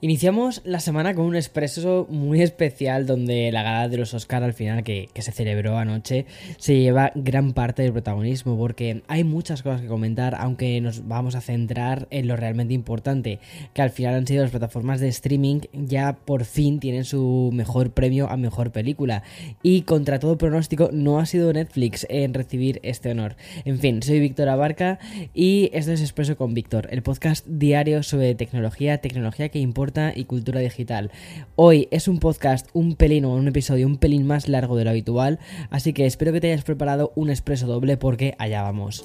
Iniciamos la semana con un expreso muy especial donde la gala de los Oscar al final que, se celebró anoche se lleva gran parte del protagonismo porque hay muchas cosas que comentar aunque nos vamos a centrar en lo realmente importante que al final han sido las plataformas de streaming ya por fin tienen su mejor premio a mejor película y contra todo pronóstico no ha sido Netflix en recibir este honor. En fin, soy Víctor Abarca y esto es Expreso con Víctor, el podcast diario sobre tecnología, tecnología que importa y cultura digital. Hoy es un podcast un pelín o un episodio un pelín más largo de lo habitual, así que espero que te hayas preparado un expreso doble porque allá vamos.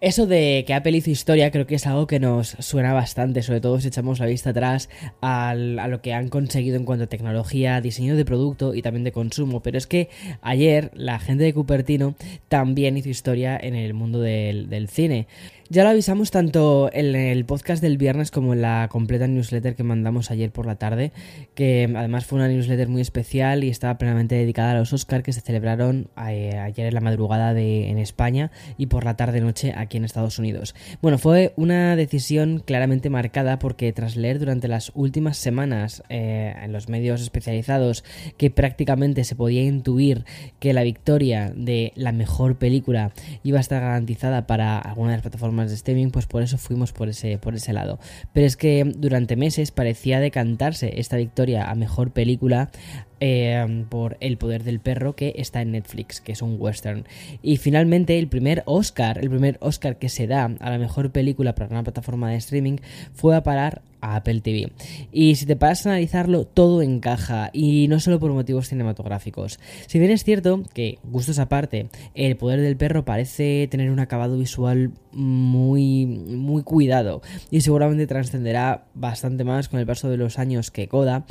Eso de que Apple hizo historia creo que es algo que nos suena bastante, sobre todo si echamos la vista atrás a lo que han conseguido en cuanto a tecnología, diseño de producto y también de consumo. Pero es que ayer la gente de Cupertino también hizo historia en el mundo del, del cine. Ya lo avisamos tanto en el podcast del viernes como en la completa newsletter que mandamos ayer por la tarde, que además fue una newsletter muy especial y estaba plenamente dedicada a los Oscars que se celebraron eh, ayer en la madrugada de, en España y por la tarde-noche aquí en Estados Unidos. Bueno, fue una decisión claramente marcada porque tras leer durante las últimas semanas eh, en los medios especializados que prácticamente se podía intuir que la victoria de la mejor película iba a estar garantizada para alguna de las plataformas de streaming, pues por eso fuimos por ese, por ese lado. Pero es que durante meses parecía decantarse esta victoria a mejor película Em, por El poder del perro que está en Netflix, que es un western. Y finalmente el primer Oscar, el primer Oscar que se da a la mejor película para una plataforma de streaming fue a parar a Apple TV. Y si te pasas a analizarlo, todo encaja y no solo por motivos cinematográficos. Si bien es cierto que, gustos aparte, El poder del perro parece tener un acabado visual muy, muy cuidado y seguramente trascenderá bastante más con el paso de los años que Coda,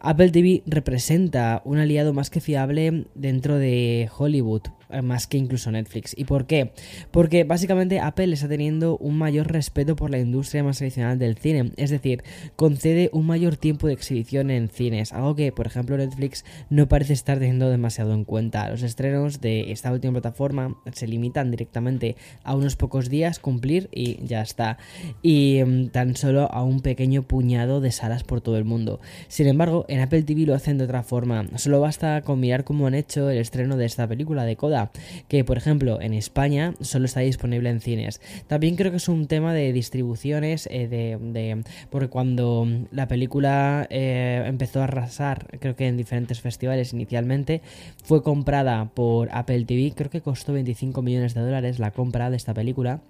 Apple TV representa un aliado más que fiable dentro de Hollywood, más que incluso Netflix. ¿Y por qué? Porque básicamente Apple está teniendo un mayor respeto por la industria más tradicional del cine, es decir, concede un mayor tiempo de exhibición en cines, algo que, por ejemplo, Netflix no parece estar teniendo demasiado en cuenta. Los estrenos de esta última plataforma se limitan directamente a unos pocos días cumplir y ya está. Y mm, tan solo a un pequeño puñado de salas por todo el mundo. Sin embargo, en Apple TV lo hacen de otra forma. Solo basta con mirar cómo han hecho el estreno de esta película de Coda que por ejemplo en España solo está disponible en cines. También creo que es un tema de distribuciones, eh, de, porque cuando la película eh, empezó a arrasar, creo que en diferentes festivales inicialmente, fue comprada por Apple TV, creo que costó 25 millones de dólares la compra de esta película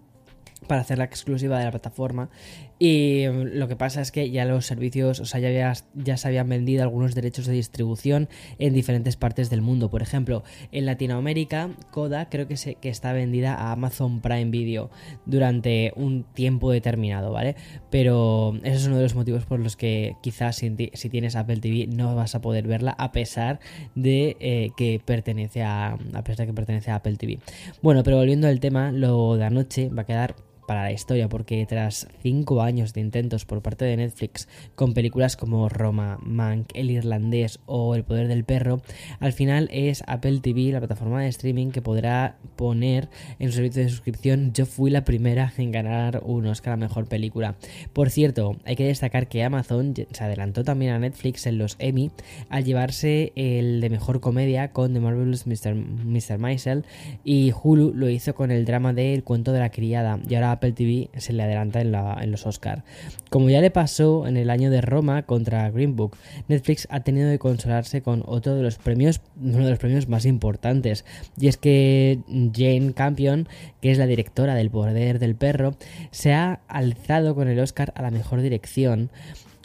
para hacerla exclusiva de la plataforma y mm, lo que pasa es que ya los servicios, o sea, ya, ya se habían vendido algunos derechos de distribución en diferentes partes del mundo. Por ejemplo, en Latinoamérica, Coda creo que, se, que está vendida a Amazon Prime Video durante un tiempo determinado, ¿vale? Pero ese es uno de los motivos por los que quizás si, tienes Apple TV no vas a poder verla a pesar de eh, que pertenece a, a pesar de que pertenece a Apple TV. Bueno, pero volviendo al tema, lo de anoche va a quedar para la historia, porque tras cinco años de intentos por parte de Netflix con películas como Roma, Mank, El Irlandés o El Poder del Perro, al final es Apple TV, la plataforma de streaming, que podrá poner en su servicio de suscripción Yo fui la primera en ganar un Oscar a Mejor Película. Por cierto, hay que destacar que Amazon se adelantó también a Netflix en los Emmy al llevarse el de Mejor Comedia con The Marvelous Mr. Mr. Maisel y Hulu lo hizo con el drama de El cuento de la criada y ahora Apple TV se le adelanta en, los Oscar. Como ya le pasó en el año de Roma contra Green Book, Netflix ha tenido que consolarse con otro de los premios, uno de los premios más importantes, y es que Jane Campion, que es la directora del Poder del Perro, se ha alzado con el Oscar a la mejor dirección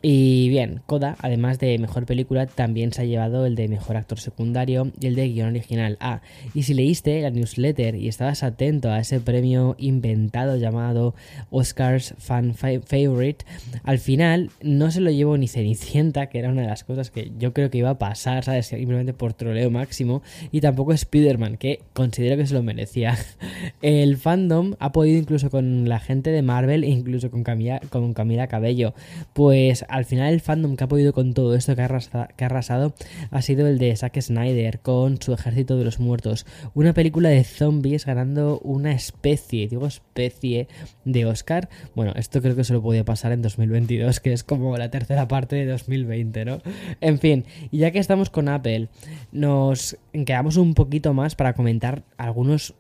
y bien, Coda, además de mejor película, también se ha llevado el de mejor actor secundario y el de guion original. Ah, y si leíste la newsletter y estabas atento a ese premio inventado llamado Oscars Fan Favorite, al final no se lo llevó ni Cenicienta, que era una de las cosas que yo creo que iba a pasar, ¿sabes? Simplemente por troleo máximo, y tampoco Spider-Man, que considero que se lo merecía. El fandom ha podido incluso con la gente de Marvel e incluso con Camila, con Camila Cabello, pues al final el fandom que ha podido con todo esto que ha, arrasado ha sido el de Zack Snyder con su Ejército de los Muertos, una película de zombies ganando una especie, digo especie de Oscar. Bueno, esto creo que solo podía pasar en 2022, que es como la tercera parte de 2020, ¿no? En fin, y ya que estamos con Apple, nos quedamos un poquito más para comentar algunos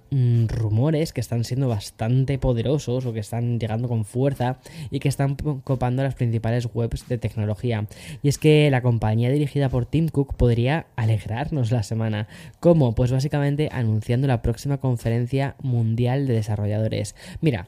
rumores que están siendo bastante poderosos o que están llegando con fuerza y que están copando las principales webs de tecnología. Y es que la compañía dirigida por Tim Cook podría alegrarnos la semana. ¿Cómo? Pues básicamente anunciando la próxima conferencia mundial de desarrolladores. Mira,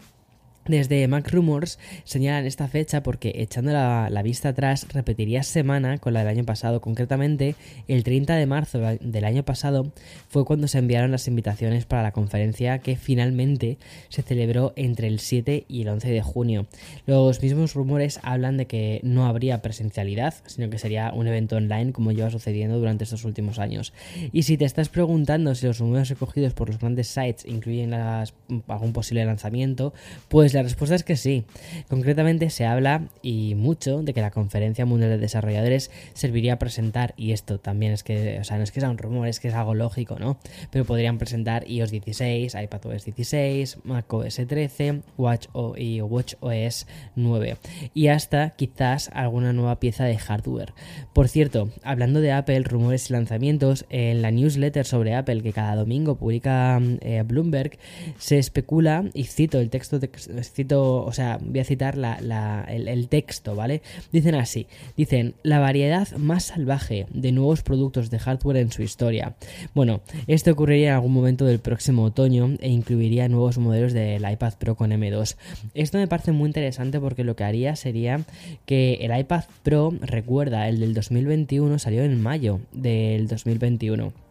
desde Mac Rumors señalan esta fecha porque echando la, vista atrás repetiría semana con la del año pasado. Concretamente, el 30 de marzo del año pasado fue cuando se enviaron las invitaciones para la conferencia que finalmente se celebró entre el 7 y el 11 de junio. Los mismos rumores hablan de que no habría presencialidad, sino que sería un evento online como lleva sucediendo durante estos últimos años. Y si te estás preguntando si los rumores recogidos por los grandes sites incluyen algún posible lanzamiento, pues la respuesta es que sí. Concretamente se habla y mucho de que la Conferencia Mundial de Desarrolladores serviría a presentar, y esto también es que, o sea, no es que sea un rumor, es que es algo lógico, ¿no? Pero podrían presentar iOS 16, iPadOS 16, macOS 13, Watch y WatchOS 9 y hasta quizás alguna nueva pieza de hardware. Por cierto, hablando de Apple, rumores y lanzamientos, en la newsletter sobre Apple que cada domingo publica eh, Bloomberg, se especula, y cito el texto de, cito, o sea, voy a citar el, texto, ¿vale? Dicen así, dicen, la variedad más salvaje de nuevos productos de hardware en su historia. Bueno, esto ocurriría en algún momento del próximo otoño e incluiría nuevos modelos del iPad Pro con M2. Esto me parece muy interesante porque lo que haría sería que el iPad Pro, recuerda, el del 2021 salió en mayo del 2021.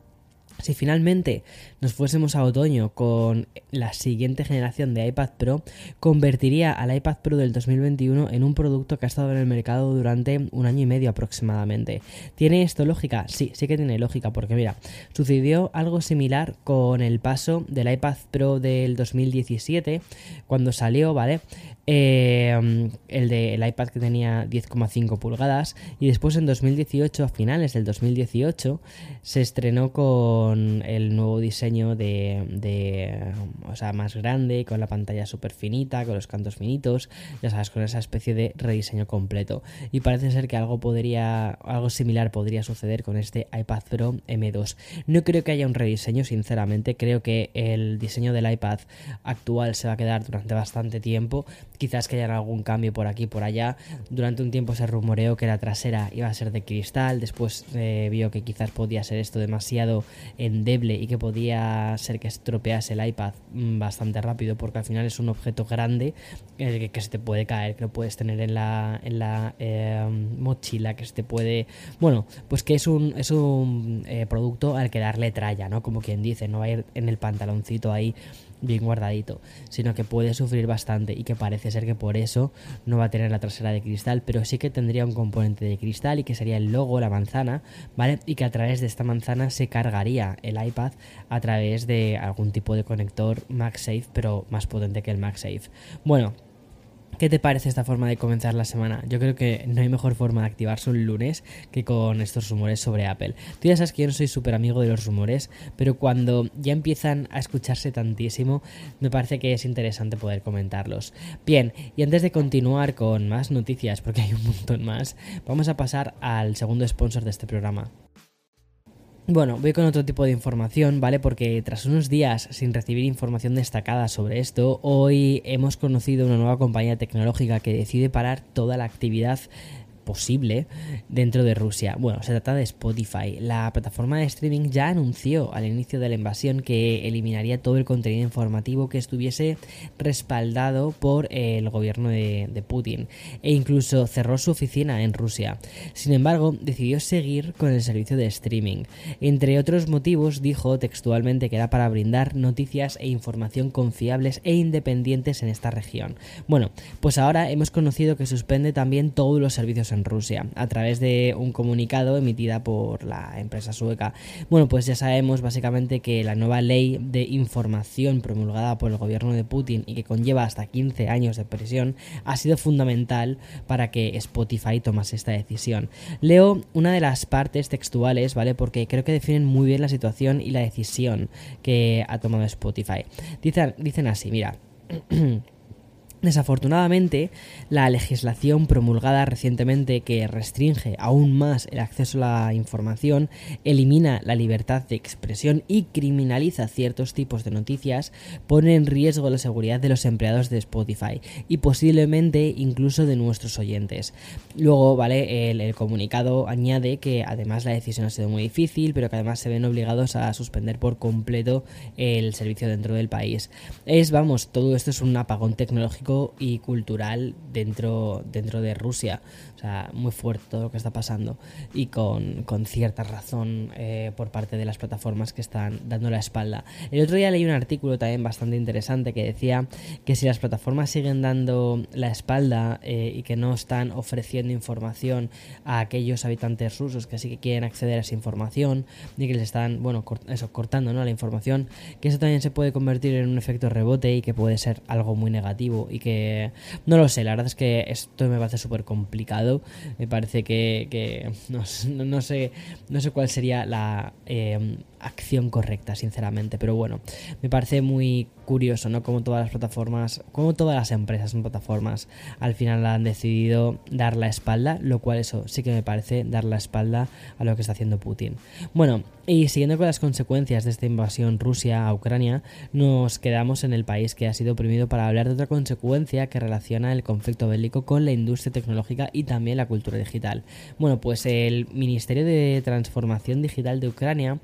Si finalmente nos fuésemos a otoño con la siguiente generación de iPad Pro, convertiría al iPad Pro del 2021 en un producto que ha estado en el mercado durante un año y medio aproximadamente. ¿Tiene esto lógica? Sí, sí que tiene lógica, porque mira, sucedió algo similar con el paso del iPad Pro del 2017, cuando salió, ¿vale? Eh, el del iPad que tenía 10,5 pulgadas y después en 2018, a finales del 2018, se estrenó con el nuevo diseño de, o sea, más grande, con la pantalla súper finita, con los cantos finitos, ya sabes, con esa especie de rediseño completo. Y parece ser que algo podría, algo similar podría suceder con este iPad Pro M2. No creo que haya un rediseño, sinceramente, creo que el diseño del iPad actual se va a quedar durante bastante tiempo quizás que haya algún cambio por aquí por allá. Durante un tiempo se rumoreó que la trasera iba a ser de cristal, después eh, vio que quizás podía ser esto demasiado endeble y que podía ser que estropease el iPad mm, bastante rápido porque al final es un objeto grande que, se te puede caer, que lo puedes tener en la, en la em, mochila, que se te puede... Bueno, pues que es un, es un eh, producto al que darle tralla, ¿no? Como quien dice, no va a ir en el pantaloncito ahí bien guardadito, sino que puede sufrir bastante y que parece ser que por eso no va a tener la trasera de cristal, pero sí que tendría un componente de cristal y que sería el logo, la manzana, ¿vale? Y que a través de esta manzana se cargaría el iPad a través de algún tipo de conector MagSafe, pero más potente que el MagSafe. Bueno, ¿Qué te parece esta forma de comenzar la semana? Yo creo que no hay mejor forma de activarse un lunes que con estos rumores sobre Apple. Tú ya sabes que yo no soy súper amigo de los rumores, pero cuando ya empiezan a escucharse tantísimo, me parece que es interesante poder comentarlos. Bien, y antes de continuar con más noticias, porque hay un montón más, vamos a pasar al segundo sponsor de este programa. Bueno, voy con otro tipo de información, ¿vale? Porque tras unos días sin recibir información destacada sobre esto, hoy hemos conocido una nueva compañía tecnológica que decide parar toda la actividad posible dentro de Rusia. Bueno, se trata de Spotify. La plataforma de streaming ya anunció al inicio de la invasión que eliminaría todo el contenido informativo que estuviese respaldado por el gobierno de, Putin e incluso cerró su oficina en Rusia. Sin embargo, decidió seguir con el servicio de streaming. Entre otros motivos, dijo textualmente que era para brindar noticias e información confiables e independientes en esta región. Bueno, pues ahora hemos conocido que suspende también todos los servicios Rusia, a través de un comunicado emitida por la empresa sueca. Bueno, pues ya sabemos básicamente que la nueva ley de información promulgada por el gobierno de Putin y que conlleva hasta 15 años de prisión ha sido fundamental para que Spotify tomase esta decisión. Leo una de las partes textuales, ¿vale? Porque creo que definen muy bien la situación y la decisión que ha tomado Spotify. Dicen, dicen así, mira. Desafortunadamente, la legislación promulgada recientemente que restringe aún más el acceso a la información, elimina la libertad de expresión y criminaliza ciertos tipos de noticias, pone en riesgo la seguridad de los empleados de Spotify y posiblemente incluso de nuestros oyentes. Luego, vale, el, comunicado añade que además la decisión ha sido muy difícil, pero que además se ven obligados a suspender por completo el servicio dentro del país. Es, vamos, todo esto es un apagón tecnológico y cultural dentro, dentro de Rusia. O sea, muy fuerte todo lo que está pasando y con, cierta razón eh, por parte de las plataformas que están dando la espalda. El otro día leí un artículo también bastante interesante que decía que si las plataformas siguen dando la espalda eh, y que no están ofreciendo información a aquellos habitantes rusos que sí que quieren acceder a esa información y que les están, bueno, eso, cortando ¿no? la información, que eso también se puede convertir en un efecto rebote y que puede ser algo muy negativo y que no lo sé, la verdad es que esto me parece súper complicado, me parece que, no, sé, no sé cuál sería la eh, acción correcta, sinceramente. Pero bueno, me parece muy curioso, ¿no? Como todas las plataformas, como todas las empresas en plataformas, al final han decidido dar la espalda, lo cual eso sí que me parece dar la espalda a lo que está haciendo Putin. Bueno, y siguiendo con las consecuencias de esta invasión Rusia a Ucrania, nos quedamos en el país que ha sido oprimido para hablar de otra consecuencia que relaciona el conflicto bélico con la industria tecnológica y también la cultura digital. Bueno, pues el Ministerio de Transformación Digital de Ucrania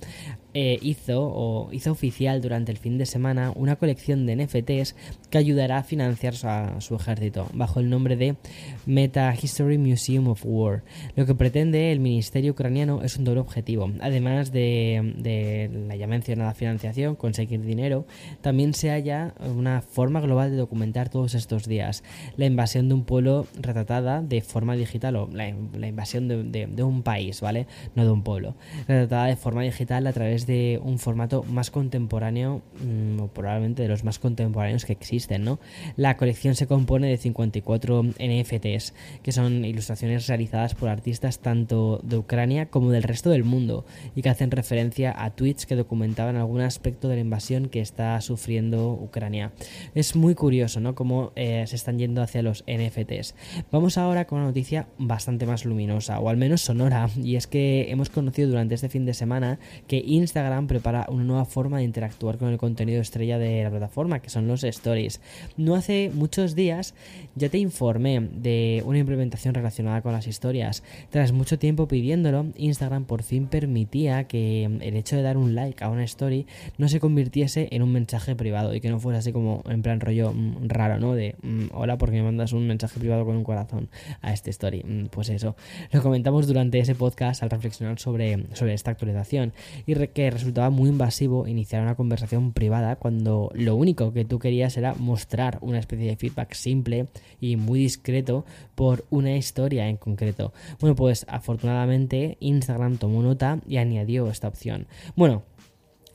eh, hizo o hizo oficial durante el fin de semana una colección de NFTs que ayudará a financiar a su ejército bajo el nombre de Meta History Museum of War. Lo que pretende el ministerio ucraniano es un doble objetivo. Además de, la ya mencionada financiación, conseguir dinero, también se halla una forma global de documentar todos estos días la invasión de un pueblo retratada de forma digital o la, invasión de, de un país, ¿vale? No de un pueblo. Retratada de forma digital a través de un formato más contemporáneo, mm, o probablemente de los más contemporáneos que existen, ¿no? La colección se compone de 54 NFTs, que son ilustraciones realizadas por artistas tanto de Ucrania como del resto del mundo, y que hacen referencia a tweets que documentaban algún aspecto de la invasión que está sufriendo Ucrania. Es muy curioso, ¿no? Cómo eh, se están yendo hacia los NFTs. Vamos ahora con una noticia bastante más luminosa, o al menos sonora, y es que hemos conocido durante este fin de semana que Instagram Instagram prepara una nueva forma de interactuar con el contenido estrella de la plataforma, que son los stories. No hace muchos días ya te informé de una implementación relacionada con las historias. Tras mucho tiempo pidiéndolo, Instagram por fin permitía que el hecho de dar un like a una story no se convirtiese en un mensaje privado y que no fuese así como en plan rollo mm, raro, ¿no? De mm, hola porque me mandas un mensaje privado con un corazón a este story. Mm, pues eso, lo comentamos durante ese podcast al reflexionar sobre, sobre esta actualización y que resultaba muy invasivo iniciar una conversación privada cuando lo único que tú querías era mostrar una especie de feedback simple y muy discreto por una historia en concreto. Bueno, pues afortunadamente Instagram tomó nota y añadió esta opción. Bueno,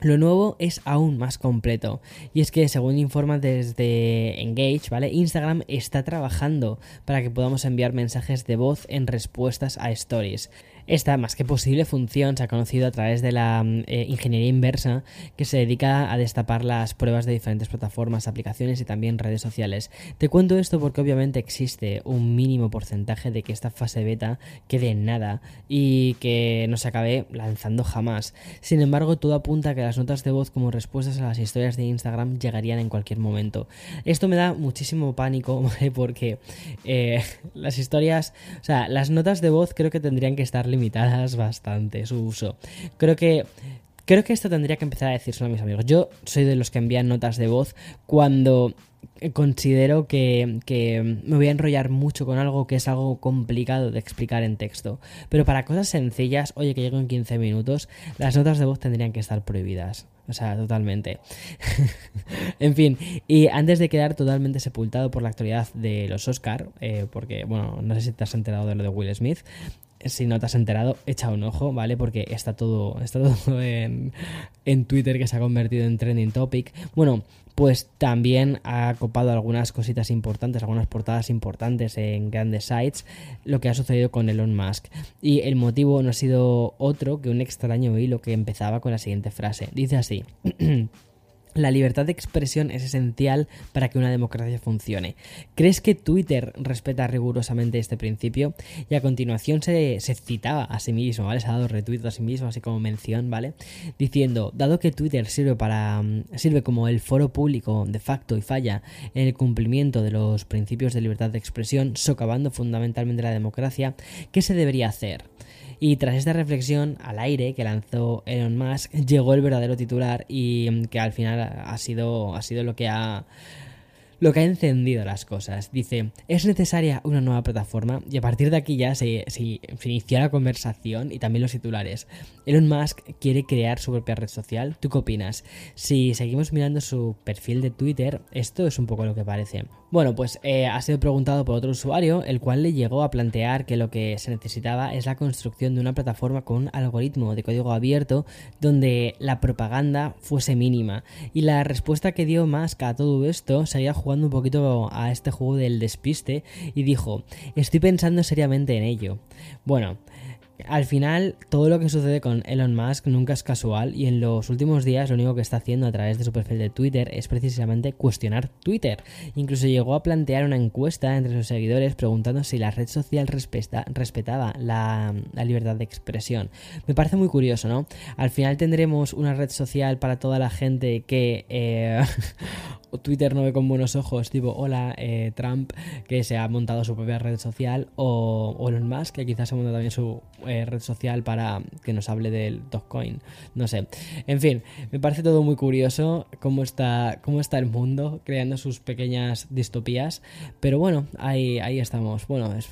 lo nuevo es aún más completo y es que según informa desde Engage, ¿vale? Instagram está trabajando para que podamos enviar mensajes de voz en respuestas a stories. Esta más que posible función se ha conocido a través de la mm, eh, ingeniería inversa que se dedica a destapar las pruebas de diferentes plataformas, aplicaciones y también redes sociales. Te cuento esto porque obviamente existe un mínimo porcentaje de que esta fase beta quede en nada y que no se acabe lanzando jamás. Sin embargo, todo apunta a que las notas de voz como respuestas a las historias de Instagram llegarían en cualquier momento. Esto me da muchísimo pánico porque eh, las historias, o sea, las notas de voz creo que tendrían que estar limitadas bastante su uso. Creo que Creo que esto tendría que empezar a decírselo a mis amigos. Yo soy de los que envían notas de voz cuando considero que, que, me voy a enrollar mucho con algo que es algo complicado de explicar en texto. Pero para cosas sencillas, oye, que llego en 15 minutos, las notas de voz tendrían que estar prohibidas. O sea, totalmente. en fin, y antes de quedar totalmente sepultado por la actualidad de los Oscar, eh, porque, bueno, no sé si te has enterado de lo de Will Smith, si no te has enterado, echa un ojo, ¿vale? Porque está todo, está todo en, en Twitter que se ha convertido en trending topic. Bueno, pues también ha copado algunas cositas importantes, algunas portadas importantes en grandes sites, lo que ha sucedido con Elon Musk. Y el motivo no ha sido otro que un extraño hilo que empezaba con la siguiente frase. Dice así. La libertad de expresión es esencial para que una democracia funcione. ¿Crees que Twitter respeta rigurosamente este principio? Y a continuación se, citaba a sí mismo, ¿vale? Se ha dado retweet a sí mismo, así como mención, ¿vale? Diciendo, dado que Twitter sirve para. Mm, sirve como el foro público de facto y falla en el cumplimiento de los principios de libertad de expresión, socavando fundamentalmente la democracia, ¿qué se debería hacer? Y tras esta reflexión al aire que lanzó Elon Musk, llegó el verdadero titular y mm, que al final ha sido, ha sido lo que ha lo que ha encendido las cosas. Dice, es necesaria una nueva plataforma y a partir de aquí ya se, se, inició la conversación y también los titulares. Elon Musk quiere crear su propia red social. ¿Tú qué opinas? Si seguimos mirando su perfil de Twitter, esto es un poco lo que parece. Bueno, pues eh, ha sido preguntado por otro usuario, el cual le llegó a plantear que lo que se necesitaba es la construcción de una plataforma con un algoritmo de código abierto donde la propaganda fuese mínima. Y la respuesta que dio Musk a todo esto sería jugando un poquito a este juego del despiste y dijo, estoy pensando seriamente en ello. Bueno, al final, todo lo que sucede con Elon Musk nunca es casual y en los últimos días lo único que está haciendo a través de su perfil de Twitter es precisamente cuestionar Twitter. Incluso llegó a plantear una encuesta entre sus seguidores preguntando si la red social respetaba la, libertad de expresión. Me parece muy curioso, ¿no? Al final tendremos una red social para toda la gente que eh, Twitter no ve con buenos ojos, tipo, hola, eh, Trump, que se ha montado su propia red social, o, Elon Musk, que quizás se ha montado también su eh, red social para que nos hable del Dogecoin, no sé. En fin, me parece todo muy curioso cómo está, cómo está el mundo creando sus pequeñas distopías, pero bueno, ahí, ahí estamos. Bueno, es...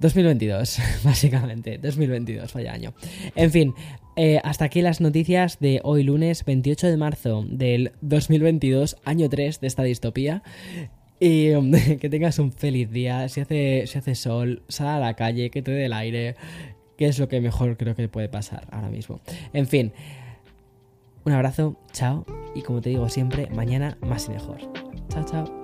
2022, básicamente. 2022, vaya año. En fin, eh, hasta aquí las noticias de hoy lunes 28 de marzo del 2022, año 3 de esta distopía. Y que tengas un feliz día. Si hace, si hace sol, sal a la calle, que te dé el aire. Que es lo que mejor creo que puede pasar ahora mismo. En fin, un abrazo, chao. Y como te digo siempre, mañana más y mejor. Chao, chao.